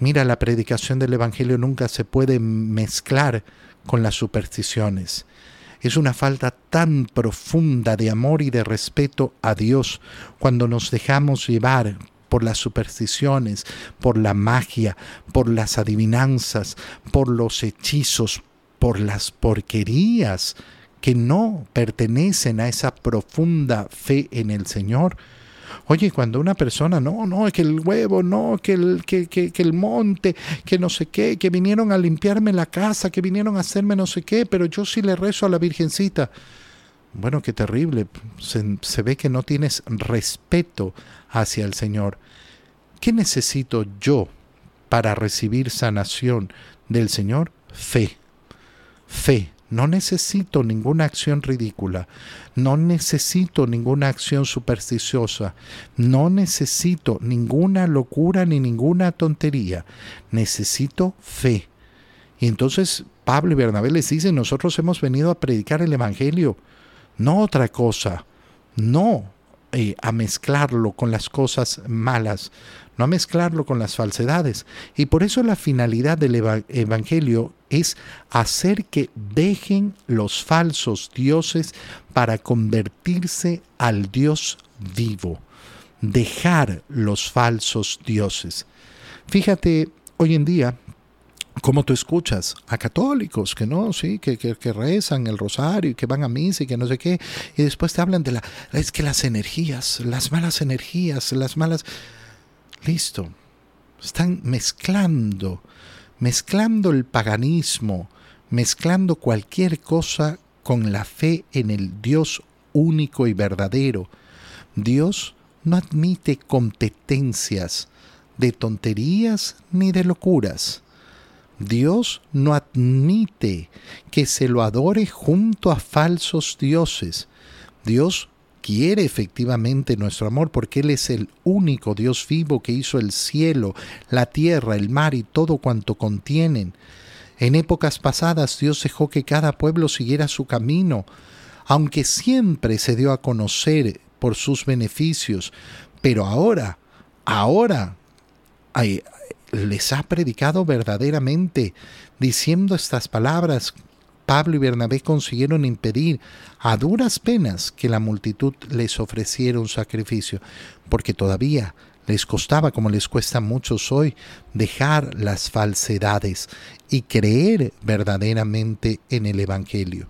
Mira, la predicación del Evangelio nunca se puede mezclar con las supersticiones. Es una falta tan profunda de amor y de respeto a Dios cuando nos dejamos llevar por las supersticiones, por la magia, por las adivinanzas, por los hechizos, por las porquerías que no pertenecen a esa profunda fe en el Señor. Oye, cuando una persona, no, no, que el huevo, no, que el, que, que, el monte, que no sé qué, que vinieron a limpiarme la casa, que vinieron a hacerme no sé qué, pero yo sí le rezo a la Virgencita. Bueno, qué terrible. Se ve que no tienes respeto hacia el Señor. ¿Qué necesito yo para recibir sanación del Señor? Fe. Fe. No necesito ninguna acción ridícula, no necesito ninguna acción supersticiosa, no necesito ninguna locura ni ninguna tontería, necesito fe. Y entonces Pablo y Bernabé les dicen, nosotros hemos venido a predicar el Evangelio, no otra cosa, no eh, a mezclarlo con las cosas malas, no a mezclarlo con las falsedades. Y por eso la finalidad del Evangelio es hacer que dejen los falsos dioses para convertirse al Dios vivo. Dejar los falsos dioses. Fíjate, hoy en día como tú escuchas a católicos que no, sí, que, que, rezan el rosario y que van a misa y que no sé qué, y después te hablan de la, es que las energías, las malas energías, las malas, listo, están mezclando, mezclando el paganismo, mezclando cualquier cosa con la fe en el Dios único y verdadero. Dios no admite competencias de tonterías ni de locuras. Dios no admite que se lo adore junto a falsos dioses. Dios quiere efectivamente nuestro amor porque Él es el único Dios vivo que hizo el cielo, la tierra, el mar y todo cuanto contienen. En épocas pasadas Dios dejó que cada pueblo siguiera su camino, aunque siempre se dio a conocer por sus beneficios, pero ahora, ahora les ha predicado verdaderamente, diciendo estas palabras. Pablo y Bernabé consiguieron impedir a duras penas que la multitud les ofreciera un sacrificio, porque todavía les costaba, como les cuesta a muchos hoy, dejar las falsedades y creer verdaderamente en el Evangelio.